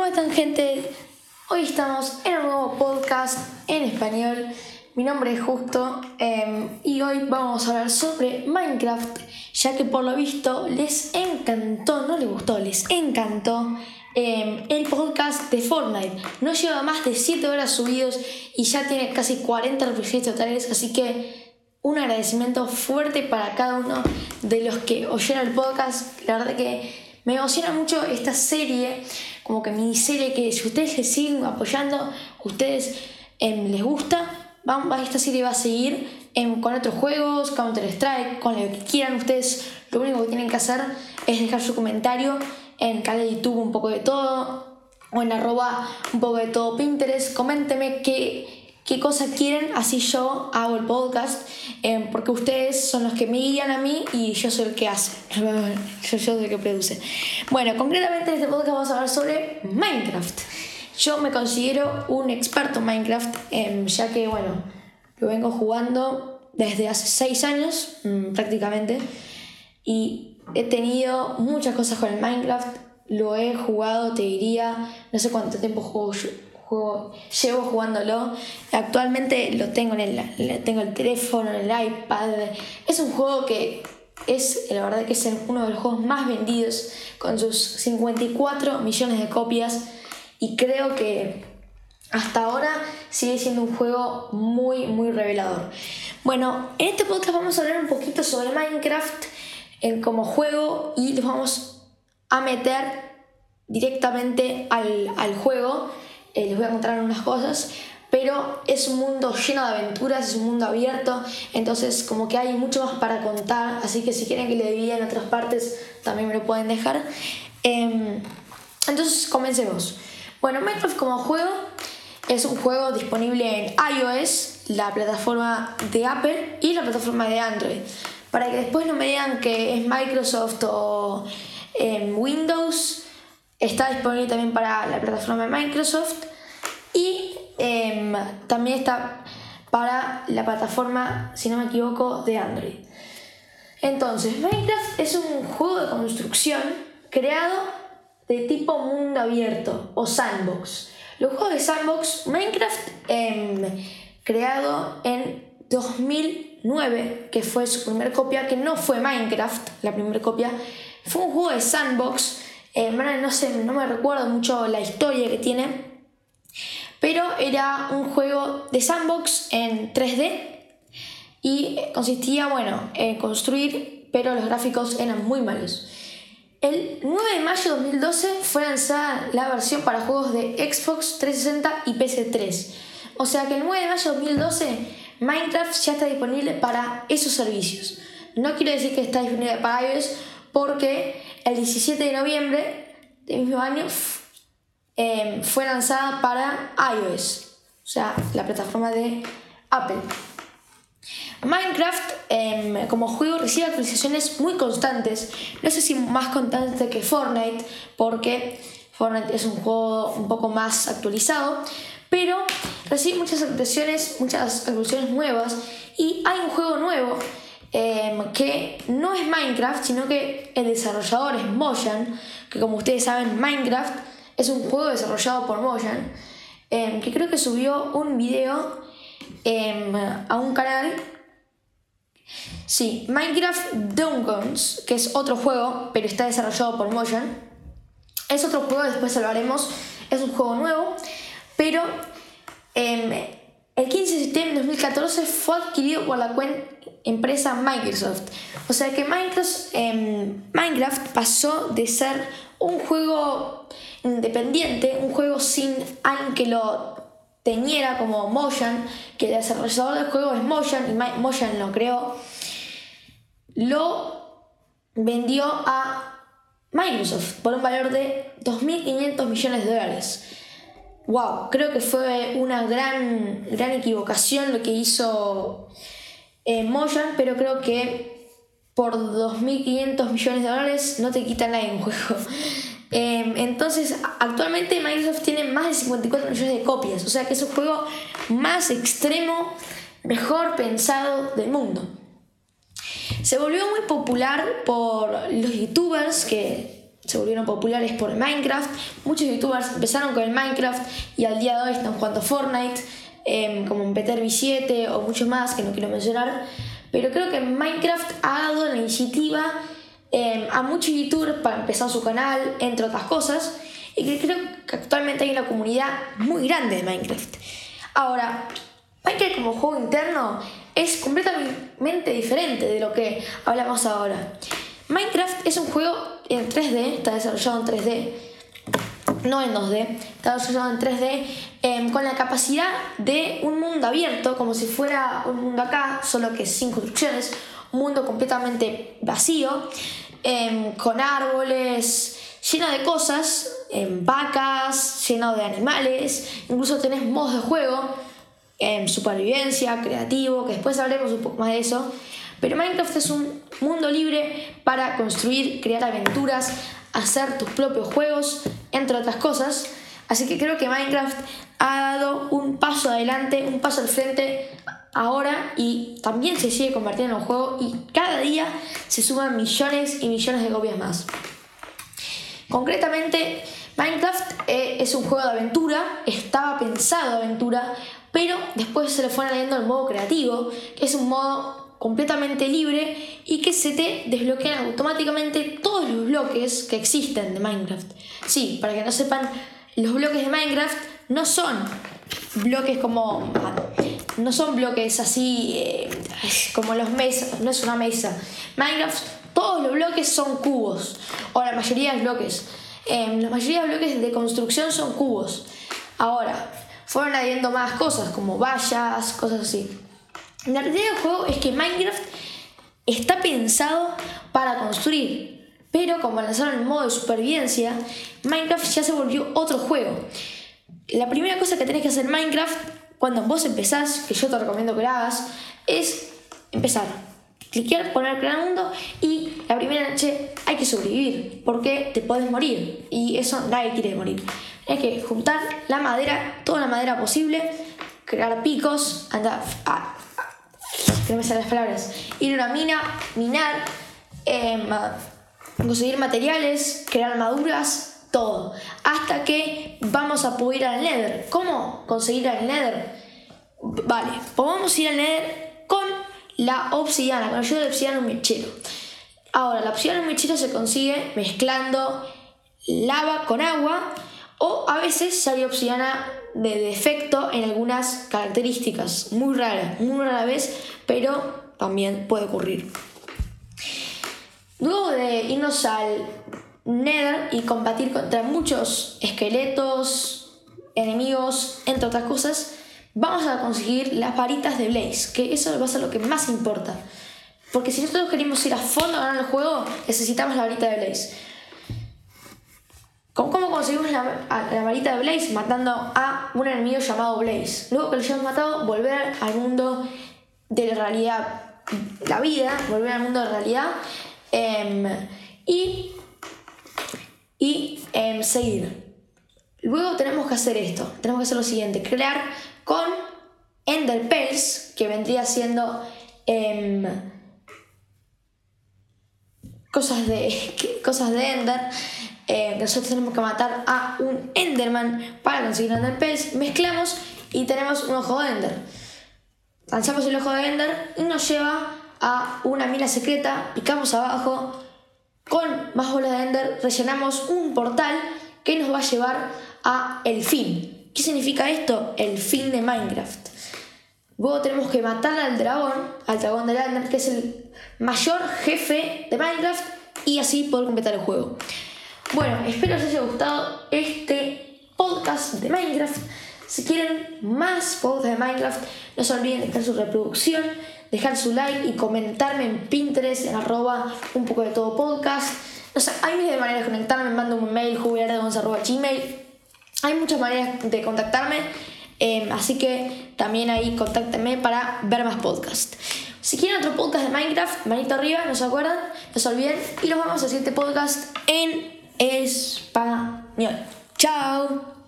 ¿Cómo están gente? Hoy estamos en un nuevo podcast en español. Mi nombre es Justo em, y hoy vamos a hablar sobre Minecraft, ya que por lo visto les encantó, no les gustó, les encantó em, el podcast de Fortnite. No lleva más de 7 horas subidos y ya tiene casi 40 reproducciones totales, así que un agradecimiento fuerte para cada uno de los que oyeron el podcast. La verdad que me emociona mucho esta serie, como que mi serie que si ustedes le siguen apoyando, ustedes em, les gusta, esta serie va a seguir em, con otros juegos, Counter Strike, con lo que quieran ustedes. Lo único que tienen que hacer es dejar su comentario en canal de YouTube un poco de todo o en arroba un poco de todo Pinterest. Coménteme qué qué cosas quieren, así yo hago el podcast, eh, porque ustedes son los que me guían a mí y yo soy el que hace, yo, soy el que produce. Bueno, concretamente en este podcast vamos a hablar sobre Minecraft. Yo me considero un experto en Minecraft, em, ya que, bueno, lo vengo jugando desde hace 6 años mm, prácticamente y he tenido muchas cosas con el Minecraft, lo he jugado, te diría, no sé cuánto tiempo juego yo llevo jugándolo. Actualmente lo tengo en el, tengo el teléfono, en el iPad. Es un juego que es, la verdad que es uno de los juegos más vendidos con sus 54 millones de copias y creo que hasta ahora sigue siendo un juego muy, muy revelador. Bueno, en este podcast vamos a hablar un poquito sobre Minecraft en, como juego y los vamos a meter directamente al, al juego eh, les voy a contar unas cosas, pero es un mundo lleno de aventuras, es un mundo abierto, entonces como que hay mucho más para contar, así que si quieren que le divida en otras partes, también me lo pueden dejar. Em, entonces comencemos. Bueno, Minecraft como juego es un juego disponible en iOS, la plataforma de Apple y la plataforma de Android. Para que después no me digan que es Microsoft o en Windows, Está disponible también para la plataforma de Microsoft y em, también está para la plataforma, si no me equivoco, de Android. Entonces, Minecraft es un juego de construcción creado de tipo mundo abierto o sandbox. Los juegos de sandbox, Minecraft, em, creado en 2009, que fue su primera copia, que no fue Minecraft, la primera copia, fue un juego de sandbox eh, no sé, no me recuerdo mucho la historia que tiene, pero era un juego de sandbox en 3D y consistía, bueno, en construir, pero los gráficos eran muy malos. El 9 de mayo de 2012 fue lanzada la versión para juegos de Xbox 360 y PC3. O sea que el 9 de mayo de 2012 Minecraft ya está disponible para esos servicios. No quiero decir que está disponible para iOS porque el 17 de noviembre del mismo año em, fue lanzada para iOS, o sea, la plataforma de Apple. Minecraft em, como juego recibe actualizaciones muy constantes, no sé si más constantes que Fortnite, porque Fortnite es un juego un poco más actualizado, pero recibe muchas actualizaciones, muchas actualizaciones nuevas y hay un juego nuevo Em, que no es Minecraft, sino que el desarrollador es Mojang, que como ustedes saben, Minecraft es un juego desarrollado por Mojang, em, que creo que subió un video em, a un canal. Sí, Minecraft Dungeons, que es otro juego, pero está desarrollado por Mojang. Es otro juego, después hablaremos. Es un juego nuevo, pero el 15 de septiembre de 2014 fue adquirido por la empresa Microsoft. O sea que em, Minecraft pasó de ser un juego independiente, un juego sin alguien que lo teniera como Mojang, que el desarrollador del juego es Mojang y Mojang lo creó, lo vendió a Microsoft por un valor de 2.500 millones de dólares wow, creo que fue una gran, gran equivocación lo que hizo eh, Mojang, pero creo que por 2.500 millones de dólares no te quita nadie un juego. Em, entonces, actualmente Microsoft tiene más de 54 millones de copias, o sea que es un juego más extremo, mejor pensado del mundo. Se volvió muy popular por los youtubers que se volvieron populares por Minecraft. Muchos youtubers empezaron con el Minecraft y al día de hoy están jugando Fortnite, em, como Peter V7 o muchos más que no quiero mencionar. Pero creo que Minecraft ha dado la iniciativa em, a muchos youtubers para empezar su canal, entre otras cosas. Y creo que actualmente hay una comunidad muy grande de Minecraft. Ahora, Minecraft como juego interno es completamente diferente de lo que hablamos ahora. Minecraft es un juego en 3D, está desarrollado en 3D, no en 2D, está desarrollado en 3D, em, con la capacidad de un mundo abierto, como si fuera un mundo acá, solo que sin construcciones, un mundo completamente vacío, em, con árboles, lleno de cosas, em, vacas, lleno de animales, incluso tenés modos de juego en supervivencia, creativo, que después hablaremos un poco más de eso. Pero Minecraft es un mundo libre para construir, crear aventuras, hacer tus propios juegos, entre otras cosas. Así que creo que Minecraft ha dado un paso adelante, un paso al frente ahora y también se sigue convirtiendo en un juego y cada día se suman millones y millones de copias más. Concretamente, Minecraft eh, es un juego de aventura, estaba pensado aventura, pero después se le fue añadiendo el modo creativo, que es un modo completamente libre y que se te desbloquean automáticamente todos los bloques que existen de Minecraft. Sí, para que no sepan, los bloques de Minecraft no son bloques como... No son bloques así eh, como los mesas, no es una mesa. Minecraft, todos los bloques son cubos, o la mayoría de bloques. Em, la mayoría de bloques de construcción son cubos. Ahora, fueron añadiendo más cosas como vallas, cosas así. La realidad del juego es que Minecraft está pensado para construir, pero como lanzaron el modo de supervivencia, Minecraft ya se volvió otro juego. La primera cosa que tenés que hacer en Minecraft cuando vos empezás, que yo te recomiendo que lo hagas, es empezar. Cliquear, poner crear mundo y la primera noche hay que sobrevivir porque te podés morir y eso nadie quiere morir. Hay que juntar la madera, toda la madera posible, crear picos, andar a, que no me salen las palabras, ir a una mina, minar, em, conseguir materiales, crear armaduras, todo. Hasta que vamos a poder ir al Nether. ¿Cómo conseguir al Nether? Vale, podemos ir al Nether con la obsidiana, con ayuda de obsidiana un mechero. Ahora, la obsidiana un mechero se consigue mezclando lava con agua o a veces sale obsidiana de defecto en algunas características, muy raras, muy rara vez, pero también puede ocurrir. Luego de irnos al Nether y combatir contra muchos esqueletos, enemigos, entre otras cosas, vamos a conseguir las varitas de Blaze, que eso va a ser lo que más importa. Porque si nosotros queremos ir a fondo a ganar el juego, necesitamos la varita de Blaze. ¿Cómo conseguimos la, varita de Blaze? Matando a un enemigo llamado Blaze. Luego que lo hayamos matado, volver al mundo de la realidad, la vida, volver al mundo de realidad em, y, y em, seguir. Luego tenemos que hacer esto, tenemos que hacer lo siguiente, crear con Ender Pearls, que vendría siendo em, cosas, de, cosas de Ender, eh, nosotros tenemos que matar a un Enderman para conseguir Ender Pearls, mezclamos y tenemos un ojo de Ender. Lanzamos el ojo de Ender y nos lleva a una mina secreta, picamos abajo, con más bolas de Ender rellenamos un portal que nos va a llevar a el fin. ¿Qué significa esto? El fin de Minecraft. Luego tenemos que matar al dragón, al dragón de Ender, que es el mayor jefe de Minecraft, y así poder completar el juego. Bueno, espero os haya gustado este podcast de Minecraft. Si quieren más podcasts de Minecraft, no se olviden de dejar su reproducción, dejar su like y comentarme en Pinterest, en arroba un poco de todo podcast. No sé, hay miles de maneras de conectarme, me mando un mail, gmail. Hay muchas maneras de contactarme, em, así que también ahí contáctenme para ver más podcasts. Si quieren otro podcast de Minecraft, manito arriba, no se acuerdan, no se olviden. Y los vamos a hacer este podcast en español. Chao.